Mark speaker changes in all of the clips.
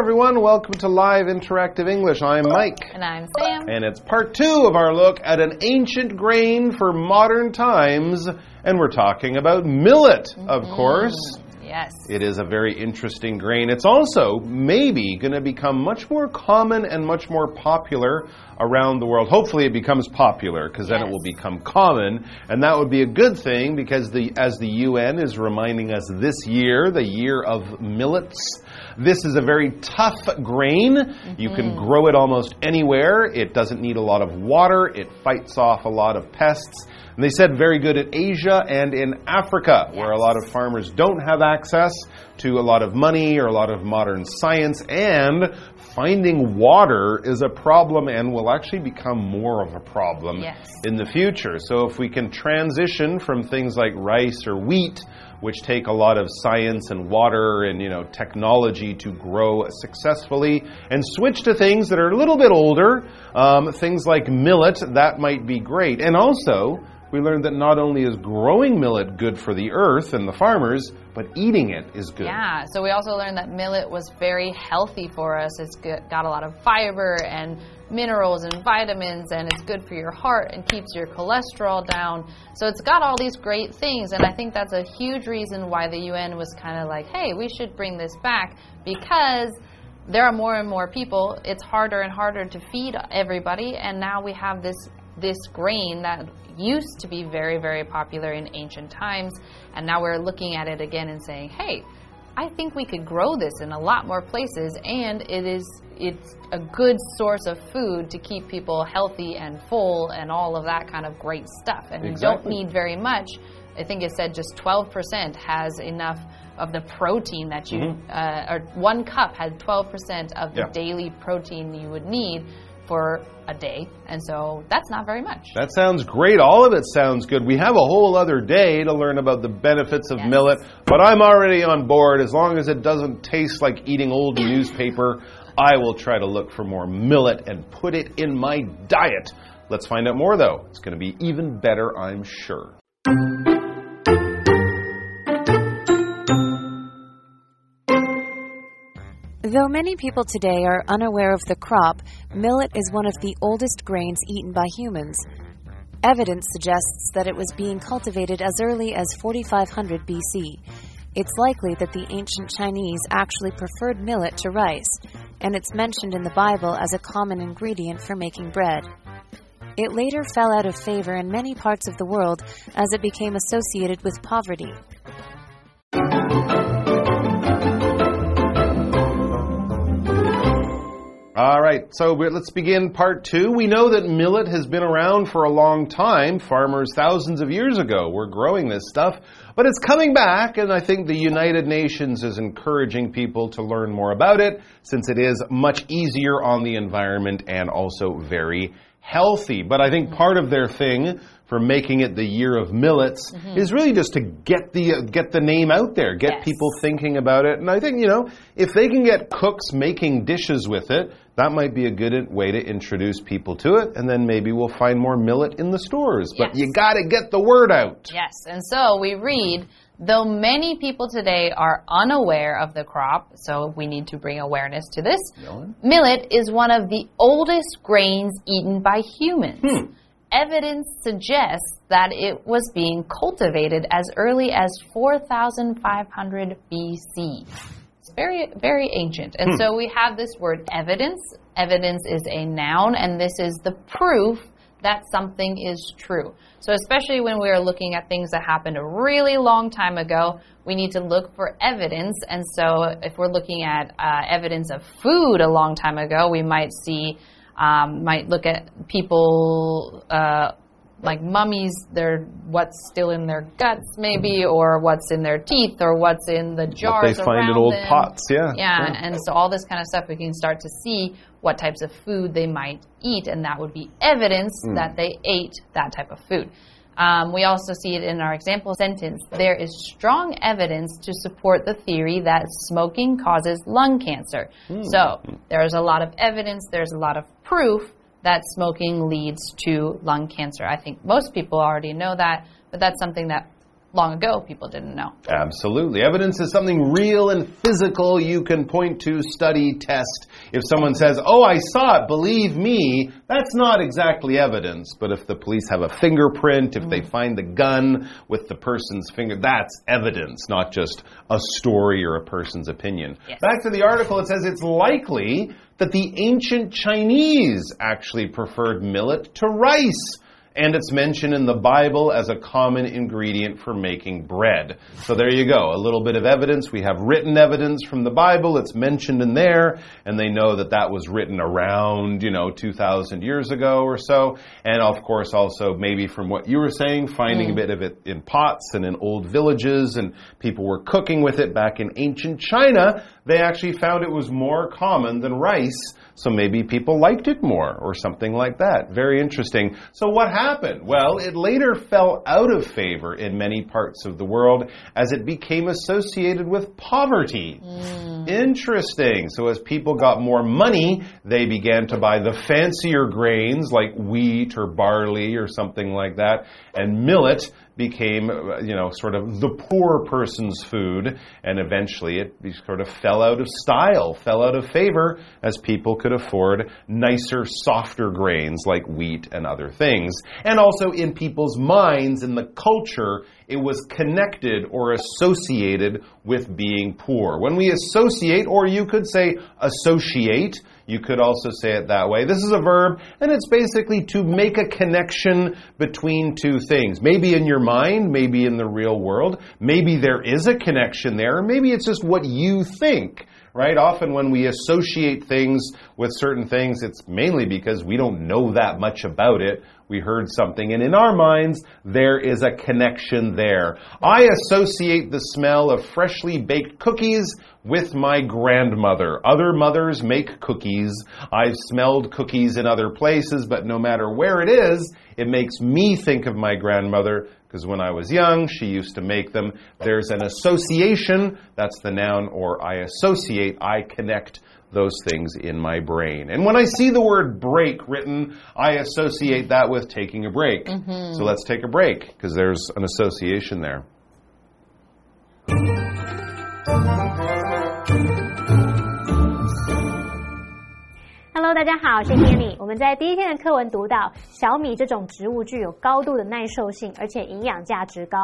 Speaker 1: everyone. Welcome to Live Interactive English. I'm Mike.
Speaker 2: And I'm Sam.
Speaker 1: And it's part two of our look at an ancient grain for modern times. And we're talking about millet, of mm-hmm. course.
Speaker 2: Yes.
Speaker 1: It is a very interesting grain. It's also maybe going to become much more common and much more popular around the world. Hopefully, it becomes popular because then it will become common, and that would be a good thing because the as the UN is reminding us this year, the year of millets. This is a very tough grain. You can mm-hmm. grow it almost anywhere. It doesn't need a lot of water. It fights off a lot of pests. And they said very good in Asia and in Africa, where a lot of farmers don't have access to a lot of money or a lot of modern science, and finding water is a problem and will actually become more of a problem
Speaker 2: Yes.
Speaker 1: in the future. So if we can transition from things like rice or wheat, which take a lot of science and water and you know technology to grow successfully, and switch to things that are a little bit older, um, things like millet, that might be great. And also, we learned that not only is growing millet good for the earth and the farmers, but eating it is good.
Speaker 2: Yeah, so we also learned that millet was very healthy for us. It's got a lot of fiber and minerals and vitamins, and it's good for your heart and keeps your cholesterol down. So it's got all these great things, and I think that's a huge reason why the UN was kind of like, hey, we should bring this back because there are more and more people. It's harder and harder to feed everybody, and now we have this this grain that used to be very very popular in ancient times, and now we're looking at it again and saying, hey. I think we could grow this in a lot more places, and it is it's a good source of food to keep people healthy and full and all of that kind of great stuff. And you don't need very much. I think it said just 12% has enough of the protein that you, uh, or one cup has 12% of the
Speaker 1: Yeah.
Speaker 2: daily protein you would need for a day. And so that's not very much.
Speaker 1: That sounds great. All of it sounds good. We have a whole other day to learn about the benefits of
Speaker 2: Yes.
Speaker 1: millet, but I'm already on board. As long as it doesn't taste like eating old newspaper, I will try to look for more millet and put it in my diet. Let's find out more, though. It's going to be even better, I'm sure.
Speaker 3: Though many people today are unaware of the crop, millet is one of the oldest grains eaten by humans. Evidence suggests that it was being cultivated as early as 4500 BC. It's likely that the ancient Chinese actually preferred millet to rice, and it's mentioned in the Bible as a common ingredient for making bread. It later fell out of favor in many parts of the world as it became associated with poverty.
Speaker 1: All right, so let's begin part two. We know that millet has been around for a long time. Farmers thousands of years ago were growing this stuff, but it's coming back, and I think the United Nations is encouraging people to learn more about it since it is much easier on the environment and also very healthy. But I think part of their thing for making it the year of millets is really just to get the uh, get the name out there, get
Speaker 2: Yes.
Speaker 1: people thinking about it. And I think, you know, if they can get cooks making dishes with it, that might be a good way to introduce people to it. And then maybe we'll find more millet in the stores. But
Speaker 2: Yes.
Speaker 1: you got to get the word out.
Speaker 2: Yes, and so we read, though many people today are unaware of the crop, so we need to bring awareness to this. Millet is one of the oldest grains eaten by humans. Evidence suggests that it was being cultivated as early as 4500 BC. It's very, very ancient. And so we have this word evidence. Evidence is a noun, and this is the proof that something is true. So, especially when we are looking at things that happened a really long time ago, we need to look for evidence. And so, if we're looking at uh, evidence of food a long time ago, we might see, um, might look at people. Uh, like mummies, their what's still in their guts, maybe, or what's in their teeth, or what's in the jars
Speaker 1: they find in old
Speaker 2: them.
Speaker 1: pots, yeah.
Speaker 2: Yeah,
Speaker 1: Yeah.
Speaker 2: and so all this kind of stuff, we can start to see what types of food they might eat, and that would be evidence
Speaker 1: Hmm.
Speaker 2: that they ate that type of food. Um, we also see it in our example sentence. There is strong evidence to support the theory that smoking causes lung cancer.
Speaker 1: Hmm.
Speaker 2: So there's a lot of evidence, there's a lot of proof that smoking leads to lung cancer. I think most people already know that, but that's something that long ago people didn't know.
Speaker 1: Absolutely. Evidence is something real and physical you can point to, study, test. If someone says, Oh, I saw it, believe me, that's not exactly evidence. But if the police have a fingerprint, if they mm-hmm. find the gun with the person's finger, that's evidence, not just a story or a person's opinion.
Speaker 2: Yes.
Speaker 1: Back to the article, it says it's likely that the ancient Chinese actually preferred millet to rice and it's mentioned in the Bible as a common ingredient for making bread. So there you go, a little bit of evidence. We have written evidence from the Bible, it's mentioned in there, and they know that that was written around, you know, 2,000 years ago or so. And of course, also maybe from what you were saying, finding a mm. bit of it in pots and in old villages, and people were cooking with it back in ancient China. They actually found it was more common than rice. So maybe people liked it more or something like that. Very interesting. So what happened? Well, it later fell out of favor in many parts of the world as it became associated with poverty. Mm. Interesting. So as people got more money, they began to buy the fancier grains like wheat or barley or something like that. And millet became, you know, sort of the poor person's food, and eventually it sort of fell out of style, fell out of favor, as people could afford nicer, softer grains like wheat and other things. And also in people's minds, in the culture, it was connected or associated with being poor. When we associate, or you could say associate, you could also say it that way. This is a verb, and it's basically to make a connection between two things. Maybe in your mind, maybe in the real world. Maybe there is a connection there, or maybe it's just what you think right? Often when we associate things with certain things, it's mainly because we don't know that much about it. We heard something, and in our minds, there is a connection there. I associate the smell of freshly baked cookies with my grandmother. Other mothers make cookies. I've smelled cookies in other places, but no matter where it is, it makes me think of my grandmother because when I was young, she used to make them. There's an association, that's the noun, or I associate, I connect those things in my brain. And when I see the word break written, I associate that with taking a break. So let's take a break because there's an association there.
Speaker 4: Hello，大家好，我是 Hanny。我们在第一天的课文读到，小米这种植物具有高度的耐受性，而且营养价值高。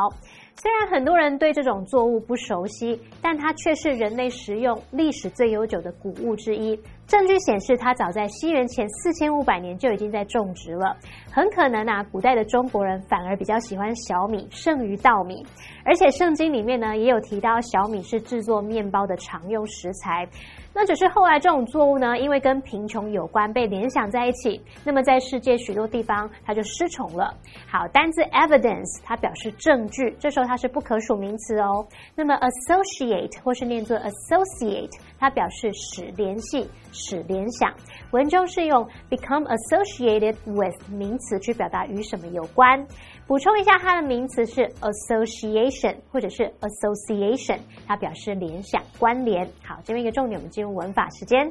Speaker 4: 虽然很多人对这种作物不熟悉，但它却是人类食用历史最悠久的谷物之一。证据显示，它早在西元前四千五百年就已经在种植了。很可能啊，古代的中国人反而比较喜欢小米胜于稻米。而且圣经里面呢，也有提到小米是制作面包的常用食材。那只是后来这种作物呢，因为跟贫穷有关，被联想在一起。那么在世界许多地方，它就失宠了。好，单字 evidence 它表示证据，这时候它是不可数名词哦。那么 associate 或是念作 associate，它表示使联系、使联想。文中是用 become associated with 名词去表达与什么有关。补充一下，它的名词是 association 或者是 association，它表示联想、关联。好，这边一个重点，我们进入文法时间。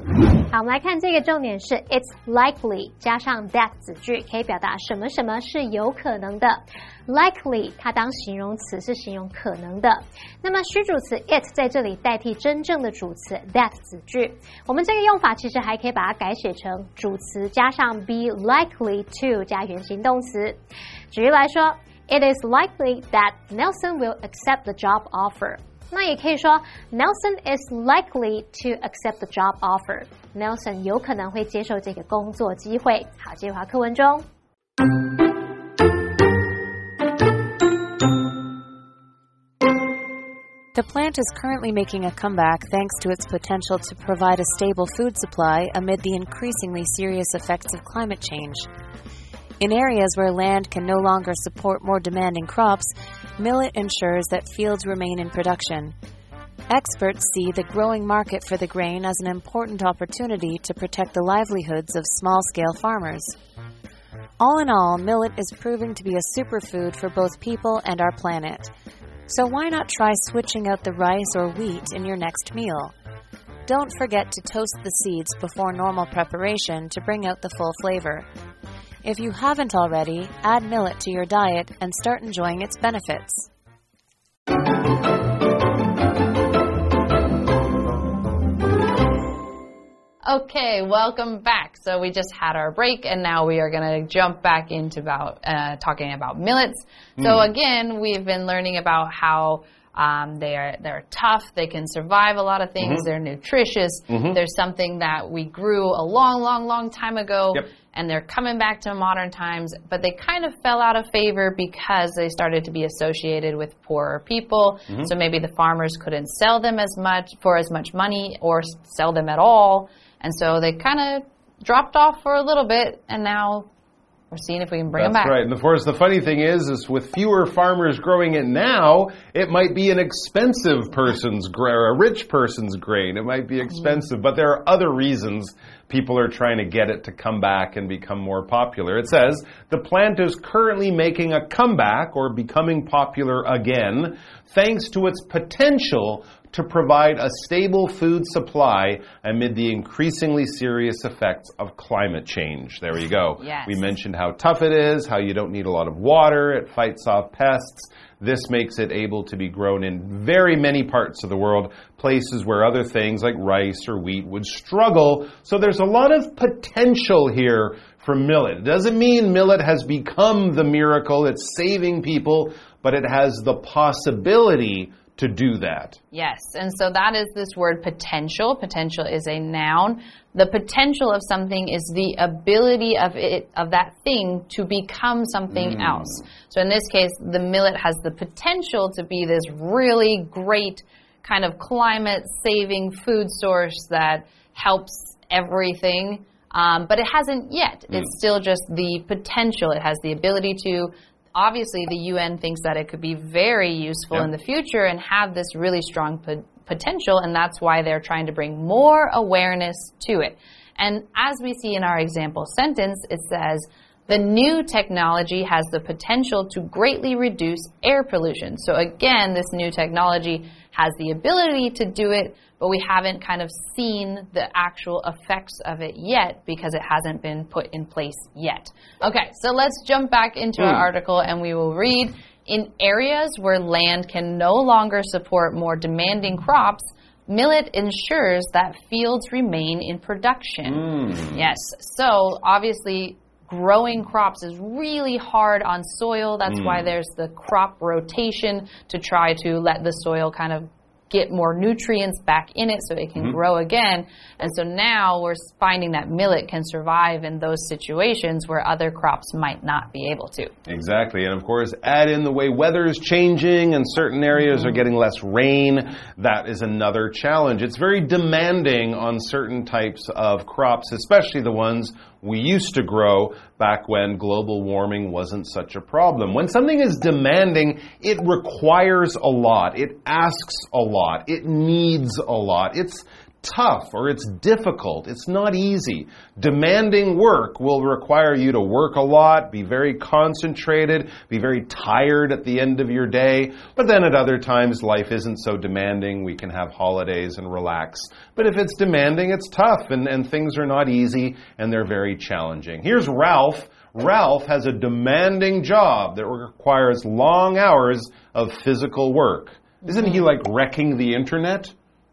Speaker 4: 好，我们来看这个重点是 it's likely 加上 that 子句，可以表达什么什么是有可能的。Likely 它当形容词是形容可能的，那么虚主词 it 在这里代替真正的主词 that 子句。我们这个用法其实还可以把它改写成主词加上 be likely to 加原形动词。举例来说，It is likely that Nelson will accept the job offer。那也可以说，Nelson is likely to accept the job offer。Nelson 有可能会接受这个工作机会。好，接话课文中。
Speaker 3: The plant is currently making a comeback thanks to its potential to provide a stable food supply amid the increasingly serious effects of climate change. In areas where land can no longer support more demanding crops, millet ensures that fields remain in production. Experts see the growing market for the grain as an important opportunity to protect the livelihoods of small scale farmers. All in all, millet is proving to be a superfood for both people and our planet. So why not try switching out the rice or wheat in your next meal? Don't forget to toast the seeds before normal preparation to bring out the full flavor. If you haven't already, add millet to your diet and start enjoying its benefits.
Speaker 2: Okay, welcome back. So we just had our break, and now we are going to jump back into about uh, talking about millets. So again, we've been learning about how um, they're they're tough. They can survive a lot of things. They're nutritious. There's something that we grew a long, long, long time ago.
Speaker 1: Yep.
Speaker 2: And they're coming back to modern times, but they kind of fell out of favor because they started to be associated with poorer people. So maybe the farmers couldn't sell them as much for as much money or sell them at all. And so they kind of dropped off for a little bit, and now we're seeing if we can bring
Speaker 1: That's
Speaker 2: them back.
Speaker 1: right. And of course, the funny thing is, is with fewer farmers growing it now, it might be an expensive person's grain, a rich person's grain. It might be expensive, but there are other reasons people are trying to get it to come back and become more popular. It says the plant is currently making a comeback or becoming popular again, thanks to its potential to provide a stable food supply amid the increasingly serious effects of climate change. There you go.
Speaker 2: Yes.
Speaker 1: We mentioned how tough it is, how you don't need a lot of water, it fights off pests. This makes it able to be grown in very many parts of the world, places where other things like rice or wheat would struggle. So there's a lot of potential here for millet. It doesn't mean millet has become the miracle, it's saving people, but it has the possibility to do that.
Speaker 2: Yes, and so that is this word potential. Potential is a noun. The potential of something is the ability of it of that thing to become something else. So in this case, the millet has the potential to be this really great kind of climate saving food source that helps everything. Um, but it hasn't yet. It's still just the potential. It has the ability to obviously the UN thinks that it could be very useful
Speaker 1: Yeah.
Speaker 2: in the future and have this really strong po- potential, and that's why they're trying to bring more awareness to it. And as we see in our example sentence, it says, the new technology has the potential to greatly reduce air pollution. So again, this new technology has the ability to do it, but we haven't kind of seen the actual effects of it yet because it hasn't been put in place yet. Okay, so let's jump back into our hmm. article and we will read in areas where land can no longer support more demanding crops, millet ensures that fields remain in production. Hmm. Yes, so obviously growing crops is really hard on soil. That's why hmm. there's the crop rotation to try to let the soil kind of get more nutrients back in it so it can mm-hmm. grow again. And so now we're finding that millet can survive in those situations where other crops might not be able to.
Speaker 1: Exactly. And of course, add in the way weather is changing and certain areas are mm-hmm. getting less rain. That is another challenge. It's very demanding on certain types of crops, especially the ones we used to grow back when global warming wasn't such a problem. When something is demanding, it requires a lot. It asks a lot. It needs a lot. It's tough or it's difficult. It's not easy. Demanding work will require you to work a lot, be very concentrated, be very tired at the end of your day. But then at other times, life isn't so demanding. We can have holidays and relax. But if it's demanding, it's tough and, and things are not easy and they're very challenging. Here's Ralph. Ralph has a demanding job that requires long hours of physical work. Isn't he like wrecking the internet?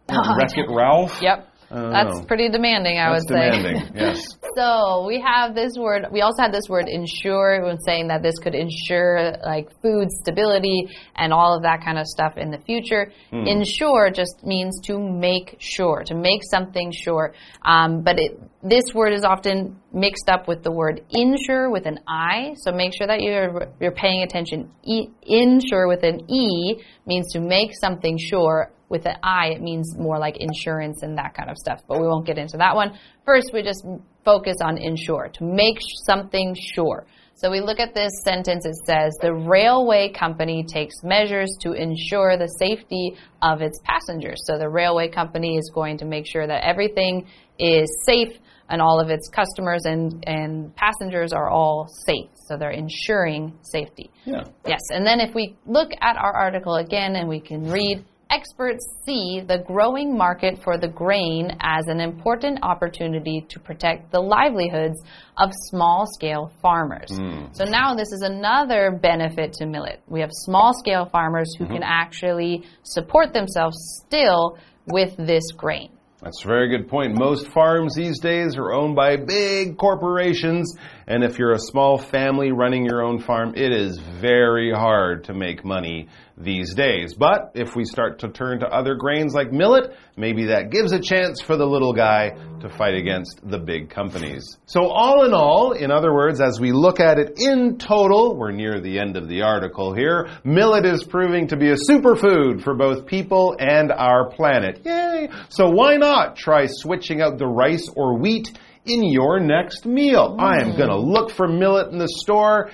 Speaker 1: Wreck it, Ralph?
Speaker 2: Yep.
Speaker 1: Oh.
Speaker 2: That's pretty demanding, I
Speaker 1: That's
Speaker 2: would say.
Speaker 1: demanding, yes.
Speaker 2: So we have this word. We also had this word ensure when saying that this could ensure like food stability and all of that kind of stuff in the future.
Speaker 1: Hmm.
Speaker 2: Ensure just means to make sure, to make something sure. Um, but it, this word is often mixed up with the word insure with an I. So make sure that you're you're paying attention. E, insure with an E means to make something sure with an I, it means more like insurance and that kind of stuff, but we won't get into that one. First, we just focus on ensure, to make something sure. So we look at this sentence, it says, the railway company takes measures to ensure the safety of its passengers. So the railway company is going to make sure that everything is safe and all of its customers and, and passengers are all safe. So they're ensuring safety.
Speaker 1: Yeah.
Speaker 2: Yes, and then if we look at our article again and we can read, experts see the growing market for the grain as an important opportunity to protect the livelihoods of small scale farmers. Hmm. So now this is another benefit to millet. We have small scale farmers who can mm-hmm. actually support themselves still with this grain.
Speaker 1: That's a very good point. Most farms these days are owned by big corporations, and if you're a small family running your own farm, it is very hard to make money these days. But if we start to turn to other grains like millet, maybe that gives a chance for the little guy to fight against the big companies. So, all in all, in other words, as we look at it in total, we're near the end of the article here, millet is proving to be a superfood for both people and our planet. Yay! So, why not try switching out the rice or wheat? In your next meal. I am mm. going to look for millet in the store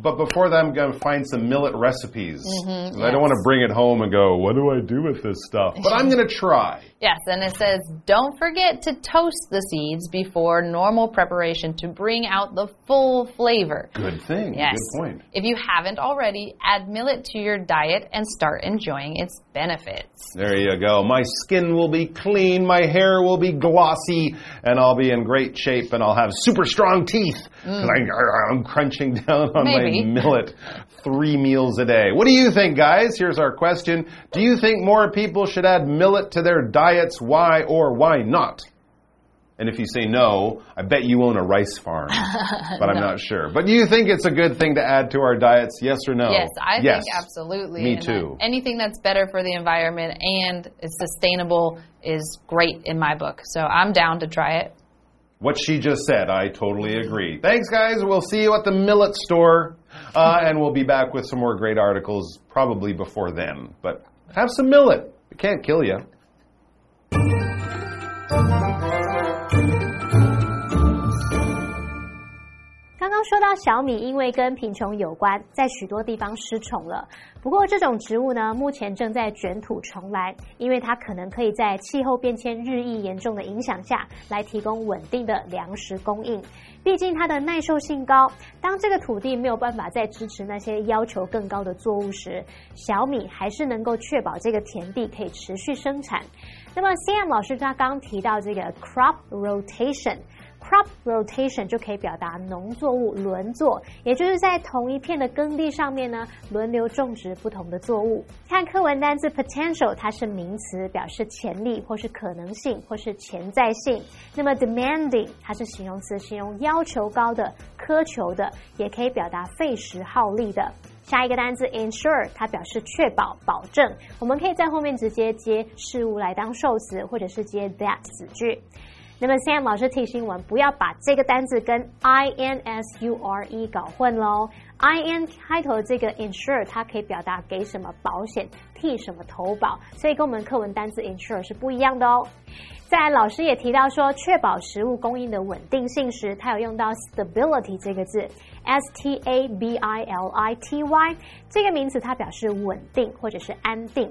Speaker 1: but before that, I'm going to find some millet recipes.
Speaker 2: Mm-hmm,
Speaker 1: I don't want to bring it home and go, what do I do with this stuff? But I'm going to try.
Speaker 2: Yes, and it says don't forget to toast the seeds before normal preparation to bring out the full flavor.
Speaker 1: Good thing.
Speaker 2: Yes.
Speaker 1: Good point.
Speaker 2: If you haven't already, add millet to your diet and start enjoying its benefits.
Speaker 1: There you go. My skin will be clean, my hair will be glossy, and I'll be in great shape, and I'll have super strong teeth because I'm crunching down on
Speaker 2: Maybe.
Speaker 1: my millet three meals a day. What do you think, guys? Here's our question Do you think more people should add millet to their diets? Why or why not? And if you say no, I bet you own a rice farm, but I'm not sure. But do you think it's a good thing to add to our diets? Yes or no?
Speaker 2: Yes, I
Speaker 1: Yes.
Speaker 2: think absolutely.
Speaker 1: Me
Speaker 2: And uh,
Speaker 1: too.
Speaker 2: that anything that's better for the environment and is sustainable is great in my book. So I'm down to try it.
Speaker 1: What she just said, I totally agree. Thanks, guys. We'll see you at the millet store, uh, and we'll be back with some more great articles probably before then. But have some millet. It can't kill you.
Speaker 4: 刚说到小米，因为跟贫穷有关，在许多地方失宠了。不过这种植物呢，目前正在卷土重来，因为它可能可以在气候变迁日益严重的影响下，来提供稳定的粮食供应。毕竟它的耐受性高，当这个土地没有办法再支持那些要求更高的作物时，小米还是能够确保这个田地可以持续生产。那么 CM 老师他刚提到这个 crop rotation。Crop rotation 就可以表达农作物轮作，也就是在同一片的耕地上面呢，轮流种植不同的作物。看课文单字 potential，它是名词，表示潜力或是可能性或是潜在性。那么 demanding 它是形容词，形容要求高的、苛求的，也可以表达费时耗力的。下一个单词 ensure，它表示确保、保证。我们可以在后面直接接事物来当受词，或者是接 that 子句。那么 Sam 老师提醒我们，不要把这个单字跟 I N S U R E 搞混喽。I N 开头的这个 insure，它可以表达给什么保险、替什么投保，所以跟我们课文单字 insure 是不一样的哦。再来，老师也提到说，确保食物供应的稳定性时，它有用到 stability 这个字，S T A B I L I T Y 这个名词，它表示稳定或者是安定。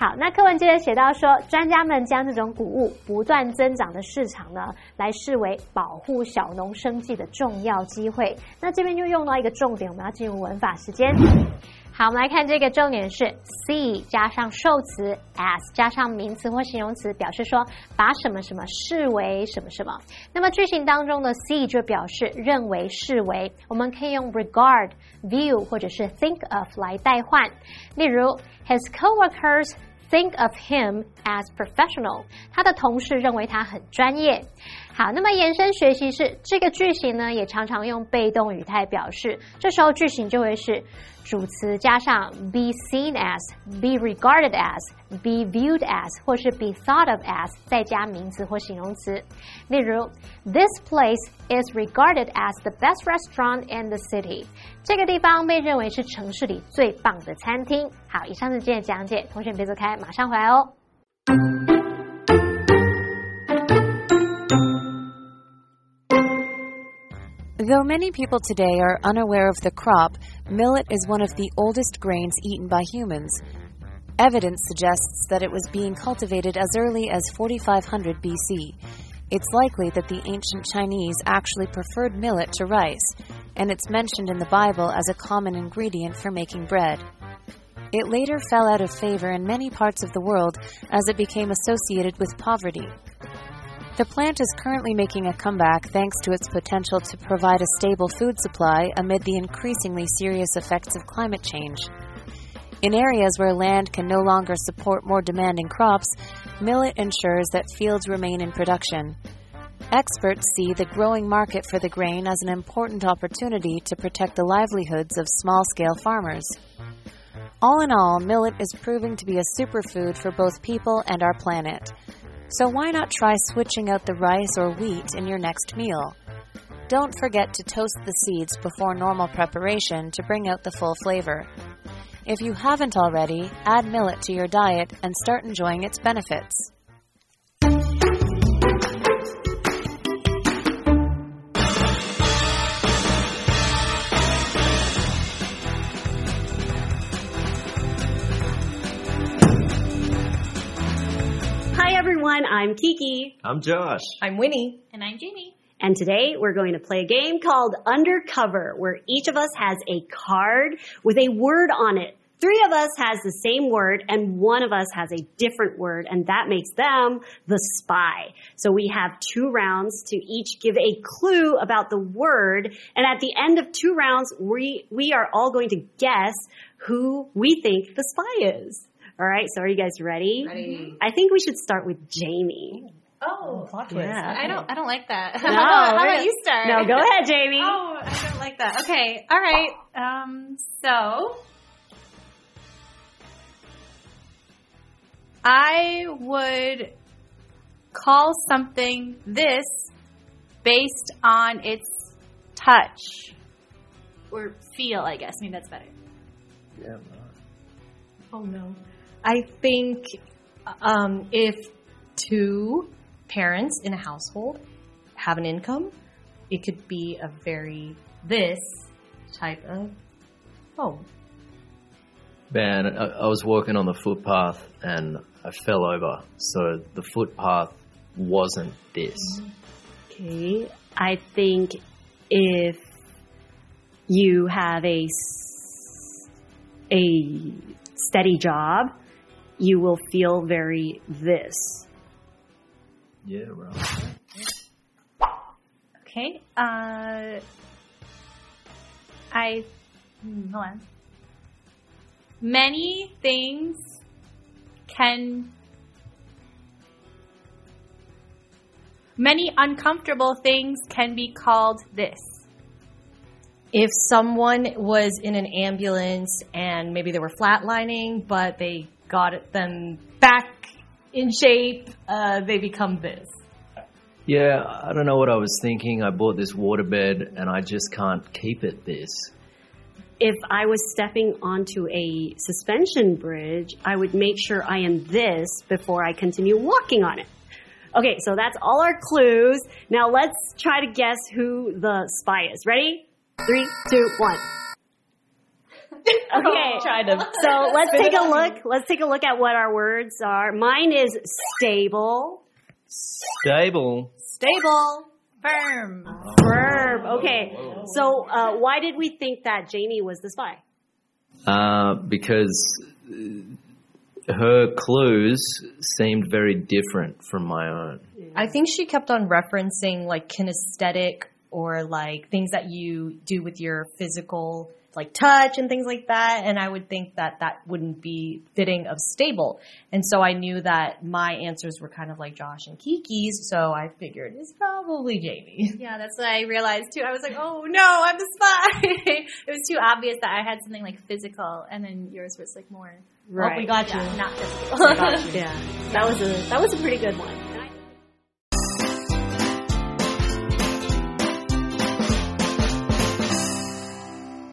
Speaker 4: 好，那课文接着写到说，专家们将这种谷物不断增长的市场呢，来视为保护小农生计的重要机会。那这边就用到一个重点，我们要进入文法时间。好，我们来看这个重点是 see 加上受词 S 加上名词或形容词，表示说把什么什么视为什么什么。那么句型当中的 see 就表示认为、视为，我们可以用 regard、view 或者是 think of 来代换。例如，his coworkers think of him as professional。他的同事认为他很专业。好，那么延伸学习是这个句型呢，也常常用被动语态表示，这时候句型就会是主词加上 be seen as、be regarded as、be viewed as 或是 be thought of as，再加名词或形容词。例如，This place is regarded as the best restaurant in the city。这个地方被认为是城市里最棒的餐厅。好，以上是今天的讲解，同学们别走开，马上回来哦。
Speaker 3: Though many people today are unaware of the crop, millet is one of the oldest grains eaten by humans. Evidence suggests that it was being cultivated as early as 4500 BC. It's likely that the ancient Chinese actually preferred millet to rice, and it's mentioned in the Bible as a common ingredient for making bread. It later fell out of favor in many parts of the world as it became associated with poverty. The plant is currently making a comeback thanks to its potential to provide a stable food supply amid the increasingly serious effects of climate change. In areas where land can no longer support more demanding crops, millet ensures that fields remain in production. Experts see the growing market for the grain as an important opportunity to protect the livelihoods of small scale farmers. All in all, millet is proving to be a superfood for both people and our planet. So why not try switching out the rice or wheat in your next meal? Don't forget to toast the seeds before normal preparation to bring out the full flavor. If you haven't already, add millet to your diet and start enjoying its benefits.
Speaker 5: Everyone, I'm Kiki,
Speaker 6: I'm Josh.
Speaker 7: I'm Winnie.
Speaker 2: And I'm Jamie.
Speaker 5: and today we're going to play a game called Undercover, where each of us has a card with a word on it. Three of us has the same word and one of us has a different word and that makes them the spy. So we have two rounds to each give a clue about the word and at the end of two rounds we, we are all going to guess who we think the spy is. Alright, so are you guys ready?
Speaker 7: Ready.
Speaker 5: I think we should start with Jamie.
Speaker 7: Oh, plot twist.
Speaker 5: Yeah.
Speaker 2: I don't I don't like that.
Speaker 5: No,
Speaker 2: how about, how about you start?
Speaker 5: No, go ahead, Jamie.
Speaker 2: Oh, I don't like that. Okay. All right. Um so I would call something this based on its touch or feel, I guess. Maybe that's better.
Speaker 6: Yeah.
Speaker 7: Oh no. I think um, if two parents in a household have an income, it could be a very this type of home.
Speaker 6: Man, I, I was walking on the footpath and I fell over. So the footpath wasn't this.
Speaker 5: Okay, I think if you have a, a steady job, you will feel very this.
Speaker 6: Yeah, right.
Speaker 2: Okay. Uh I hmm, hold on. Many things can Many uncomfortable things can be called this.
Speaker 7: If someone was in an ambulance and maybe they were flatlining, but they got it- them back in shape, uh, they become this.
Speaker 6: Yeah, I don't know what I was thinking. I bought this waterbed and I just can't keep it this.
Speaker 5: If I was stepping onto a suspension bridge, I would make sure I am this before I continue walking on it. Okay, so that's all our clues. Now let's try to guess who the spy is. Ready? Three, two, one. Okay.
Speaker 7: Try to
Speaker 5: So let's take a look. Let's take a look at what our words are. Mine is stable,
Speaker 6: Stable.
Speaker 7: stable.
Speaker 2: Firm.
Speaker 5: verb. Okay. So uh, why did we think that Jamie was the spy?
Speaker 6: Uh, because her clues seemed very different from my own.
Speaker 7: I think she kept on referencing like kinesthetic or like things that you do with your physical like touch and things like that and I would think that that wouldn't be fitting of stable. And so I knew that my answers were kind of like Josh and Kiki's, so I figured it's probably Jamie.
Speaker 2: Yeah, that's what I realized too. I was like, oh no, I'm the spy. it was too obvious that I had something like physical, and then yours was like more
Speaker 7: Oh, we got you.
Speaker 2: not physical.
Speaker 5: yeah, that was a that was a pretty good one.